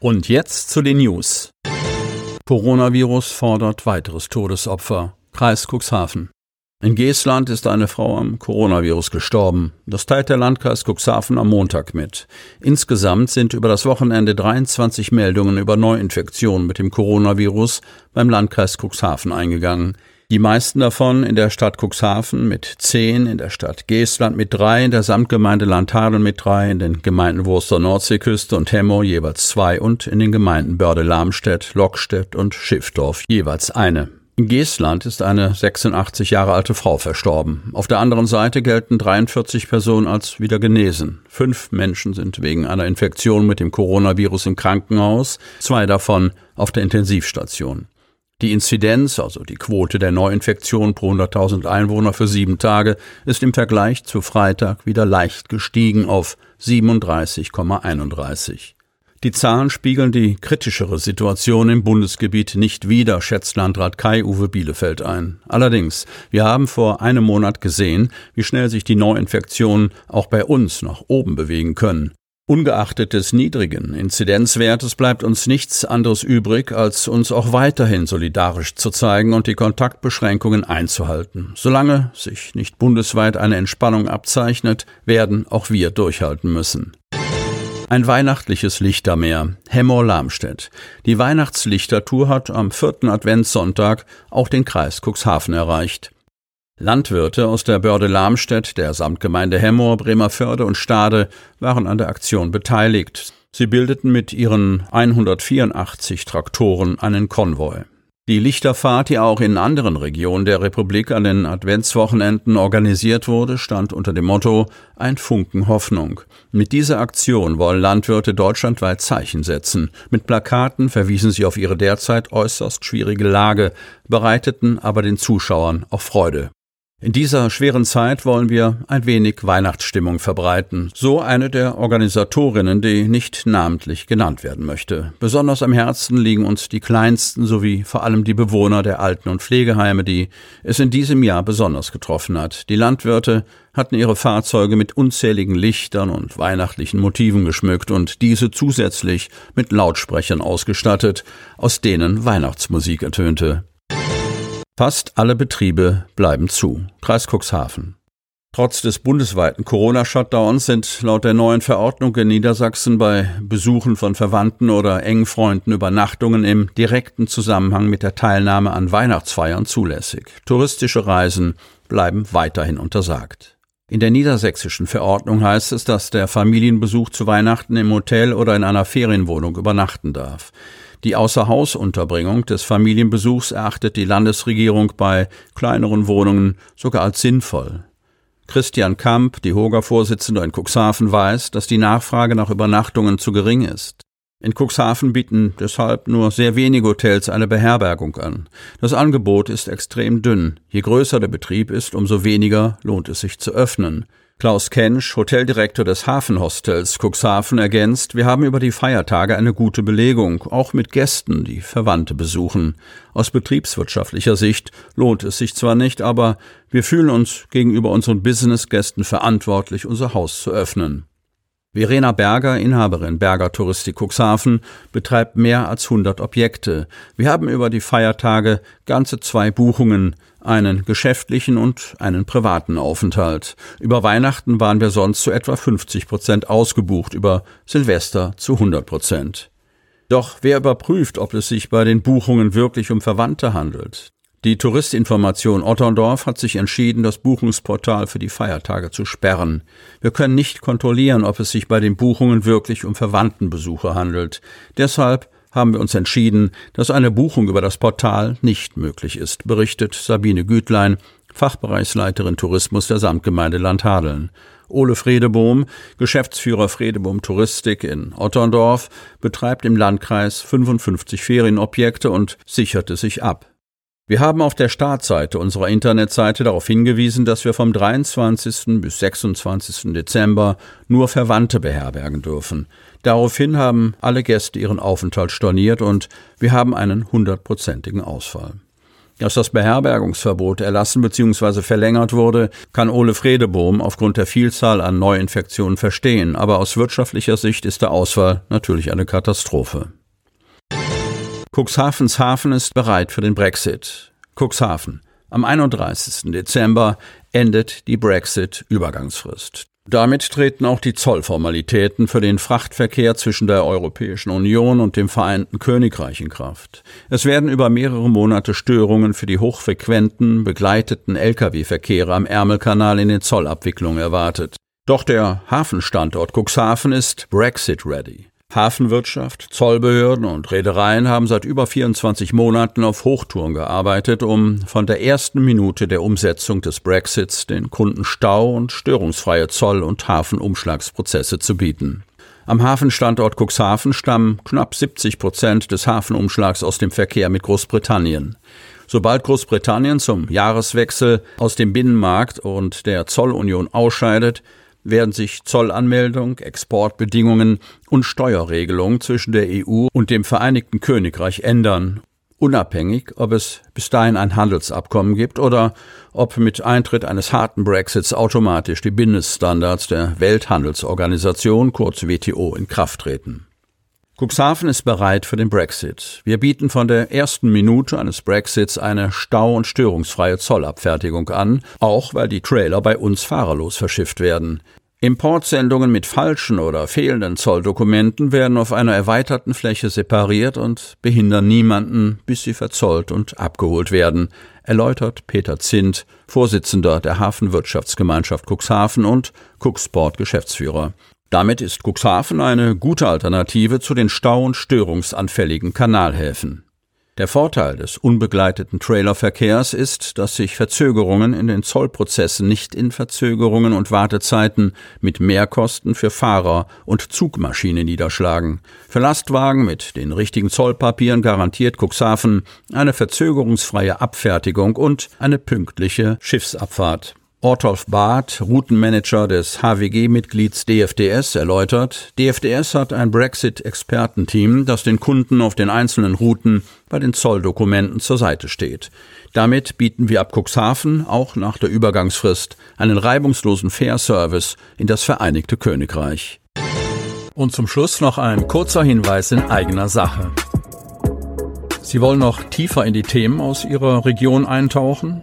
Und jetzt zu den News. Coronavirus fordert weiteres Todesopfer. Kreis Cuxhaven. In Geestland ist eine Frau am Coronavirus gestorben. Das teilt der Landkreis Cuxhaven am Montag mit. Insgesamt sind über das Wochenende 23 Meldungen über Neuinfektionen mit dem Coronavirus beim Landkreis Cuxhaven eingegangen. Die meisten davon in der Stadt Cuxhaven mit zehn, in der Stadt Geestland mit drei, in der Samtgemeinde Landhadeln mit drei, in den Gemeinden Wurster Nordseeküste und Hemmo jeweils zwei und in den Gemeinden Börde-Lamstedt, Lockstedt und Schiffdorf jeweils eine. In Geestland ist eine 86 Jahre alte Frau verstorben. Auf der anderen Seite gelten 43 Personen als wieder genesen. Fünf Menschen sind wegen einer Infektion mit dem Coronavirus im Krankenhaus, zwei davon auf der Intensivstation. Die Inzidenz, also die Quote der Neuinfektion pro 100.000 Einwohner für sieben Tage, ist im Vergleich zu Freitag wieder leicht gestiegen auf 37,31. Die Zahlen spiegeln die kritischere Situation im Bundesgebiet nicht wider, schätzt Landrat Kai-Uwe Bielefeld ein. Allerdings, wir haben vor einem Monat gesehen, wie schnell sich die Neuinfektionen auch bei uns nach oben bewegen können. Ungeachtet des niedrigen Inzidenzwertes bleibt uns nichts anderes übrig, als uns auch weiterhin solidarisch zu zeigen und die Kontaktbeschränkungen einzuhalten. Solange sich nicht bundesweit eine Entspannung abzeichnet, werden auch wir durchhalten müssen. Ein weihnachtliches Lichtermeer, Hemmer-Lamstedt. Die Weihnachtslichtertour hat am vierten Adventssonntag auch den Kreis Cuxhaven erreicht. Landwirte aus der Börde Lamstedt, der Samtgemeinde Hemmoor, Bremerförde und Stade waren an der Aktion beteiligt. Sie bildeten mit ihren 184 Traktoren einen Konvoi. Die Lichterfahrt, die auch in anderen Regionen der Republik an den Adventswochenenden organisiert wurde, stand unter dem Motto Ein Funken Hoffnung. Mit dieser Aktion wollen Landwirte deutschlandweit Zeichen setzen. Mit Plakaten verwiesen sie auf ihre derzeit äußerst schwierige Lage, bereiteten aber den Zuschauern auch Freude. In dieser schweren Zeit wollen wir ein wenig Weihnachtsstimmung verbreiten, so eine der Organisatorinnen, die nicht namentlich genannt werden möchte. Besonders am Herzen liegen uns die Kleinsten sowie vor allem die Bewohner der Alten- und Pflegeheime, die es in diesem Jahr besonders getroffen hat. Die Landwirte hatten ihre Fahrzeuge mit unzähligen Lichtern und weihnachtlichen Motiven geschmückt und diese zusätzlich mit Lautsprechern ausgestattet, aus denen Weihnachtsmusik ertönte. Fast alle Betriebe bleiben zu. Kreis Cuxhaven. Trotz des bundesweiten Corona-Shutdowns sind laut der neuen Verordnung in Niedersachsen bei Besuchen von Verwandten oder engen Freunden Übernachtungen im direkten Zusammenhang mit der Teilnahme an Weihnachtsfeiern zulässig. Touristische Reisen bleiben weiterhin untersagt. In der niedersächsischen Verordnung heißt es, dass der Familienbesuch zu Weihnachten im Hotel oder in einer Ferienwohnung übernachten darf. Die Außerhausunterbringung des Familienbesuchs erachtet die Landesregierung bei kleineren Wohnungen sogar als sinnvoll. Christian Kamp, die Hoger-Vorsitzende in Cuxhaven, weiß, dass die Nachfrage nach Übernachtungen zu gering ist. In Cuxhaven bieten deshalb nur sehr wenige Hotels eine Beherbergung an. Das Angebot ist extrem dünn. Je größer der Betrieb ist, umso weniger lohnt es sich zu öffnen. Klaus Kensch, Hoteldirektor des Hafenhostels Cuxhaven, ergänzt, wir haben über die Feiertage eine gute Belegung, auch mit Gästen, die Verwandte besuchen. Aus betriebswirtschaftlicher Sicht lohnt es sich zwar nicht, aber wir fühlen uns gegenüber unseren Businessgästen verantwortlich, unser Haus zu öffnen. Verena Berger, Inhaberin Berger Touristik Cuxhaven, betreibt mehr als 100 Objekte. Wir haben über die Feiertage ganze zwei Buchungen, einen geschäftlichen und einen privaten Aufenthalt. Über Weihnachten waren wir sonst zu etwa 50 Prozent ausgebucht, über Silvester zu 100 Prozent. Doch wer überprüft, ob es sich bei den Buchungen wirklich um Verwandte handelt? Die Touristinformation Otterndorf hat sich entschieden, das Buchungsportal für die Feiertage zu sperren. Wir können nicht kontrollieren, ob es sich bei den Buchungen wirklich um Verwandtenbesuche handelt. Deshalb haben wir uns entschieden, dass eine Buchung über das Portal nicht möglich ist, berichtet Sabine Gütlein, Fachbereichsleiterin Tourismus der Samtgemeinde Landhadeln. Ole Fredebohm, Geschäftsführer Fredebohm Touristik in Otterndorf, betreibt im Landkreis 55 Ferienobjekte und sicherte sich ab. Wir haben auf der Startseite unserer Internetseite darauf hingewiesen, dass wir vom 23. bis 26. Dezember nur Verwandte beherbergen dürfen. Daraufhin haben alle Gäste ihren Aufenthalt storniert und wir haben einen hundertprozentigen Ausfall. Dass das Beherbergungsverbot erlassen bzw. verlängert wurde, kann Ole Fredebohm aufgrund der Vielzahl an Neuinfektionen verstehen, aber aus wirtschaftlicher Sicht ist der Ausfall natürlich eine Katastrophe. Cuxhavens Hafen ist bereit für den Brexit. Cuxhaven. Am 31. Dezember endet die Brexit-Übergangsfrist. Damit treten auch die Zollformalitäten für den Frachtverkehr zwischen der Europäischen Union und dem Vereinten Königreich in Kraft. Es werden über mehrere Monate Störungen für die hochfrequenten, begleiteten Lkw-Verkehre am Ärmelkanal in den Zollabwicklungen erwartet. Doch der Hafenstandort Cuxhaven ist Brexit-ready. Hafenwirtschaft, Zollbehörden und Reedereien haben seit über 24 Monaten auf Hochtouren gearbeitet, um von der ersten Minute der Umsetzung des Brexits den Kunden Stau und störungsfreie Zoll- und Hafenumschlagsprozesse zu bieten. Am Hafenstandort Cuxhaven stammen knapp 70 Prozent des Hafenumschlags aus dem Verkehr mit Großbritannien. Sobald Großbritannien zum Jahreswechsel aus dem Binnenmarkt und der Zollunion ausscheidet, werden sich Zollanmeldung, Exportbedingungen und Steuerregelungen zwischen der EU und dem Vereinigten Königreich ändern, unabhängig, ob es bis dahin ein Handelsabkommen gibt oder ob mit Eintritt eines harten Brexits automatisch die Mindeststandards der Welthandelsorganisation kurz WTO in Kraft treten. Cuxhaven ist bereit für den Brexit. Wir bieten von der ersten Minute eines Brexits eine stau- und störungsfreie Zollabfertigung an, auch weil die Trailer bei uns fahrerlos verschifft werden. Importsendungen mit falschen oder fehlenden Zolldokumenten werden auf einer erweiterten Fläche separiert und behindern niemanden, bis sie verzollt und abgeholt werden, erläutert Peter Zint, Vorsitzender der Hafenwirtschaftsgemeinschaft Cuxhaven und Cuxport Geschäftsführer. Damit ist Cuxhaven eine gute Alternative zu den stau- und störungsanfälligen Kanalhäfen. Der Vorteil des unbegleiteten Trailerverkehrs ist, dass sich Verzögerungen in den Zollprozessen nicht in Verzögerungen und Wartezeiten mit Mehrkosten für Fahrer und Zugmaschine niederschlagen. Für Lastwagen mit den richtigen Zollpapieren garantiert Cuxhaven eine verzögerungsfreie Abfertigung und eine pünktliche Schiffsabfahrt. Ortolf Barth, Routenmanager des HWG-Mitglieds DFDS, erläutert, DFDS hat ein Brexit-Expertenteam, das den Kunden auf den einzelnen Routen bei den Zolldokumenten zur Seite steht. Damit bieten wir ab Cuxhaven auch nach der Übergangsfrist einen reibungslosen Fair-Service in das Vereinigte Königreich. Und zum Schluss noch ein kurzer Hinweis in eigener Sache. Sie wollen noch tiefer in die Themen aus Ihrer Region eintauchen?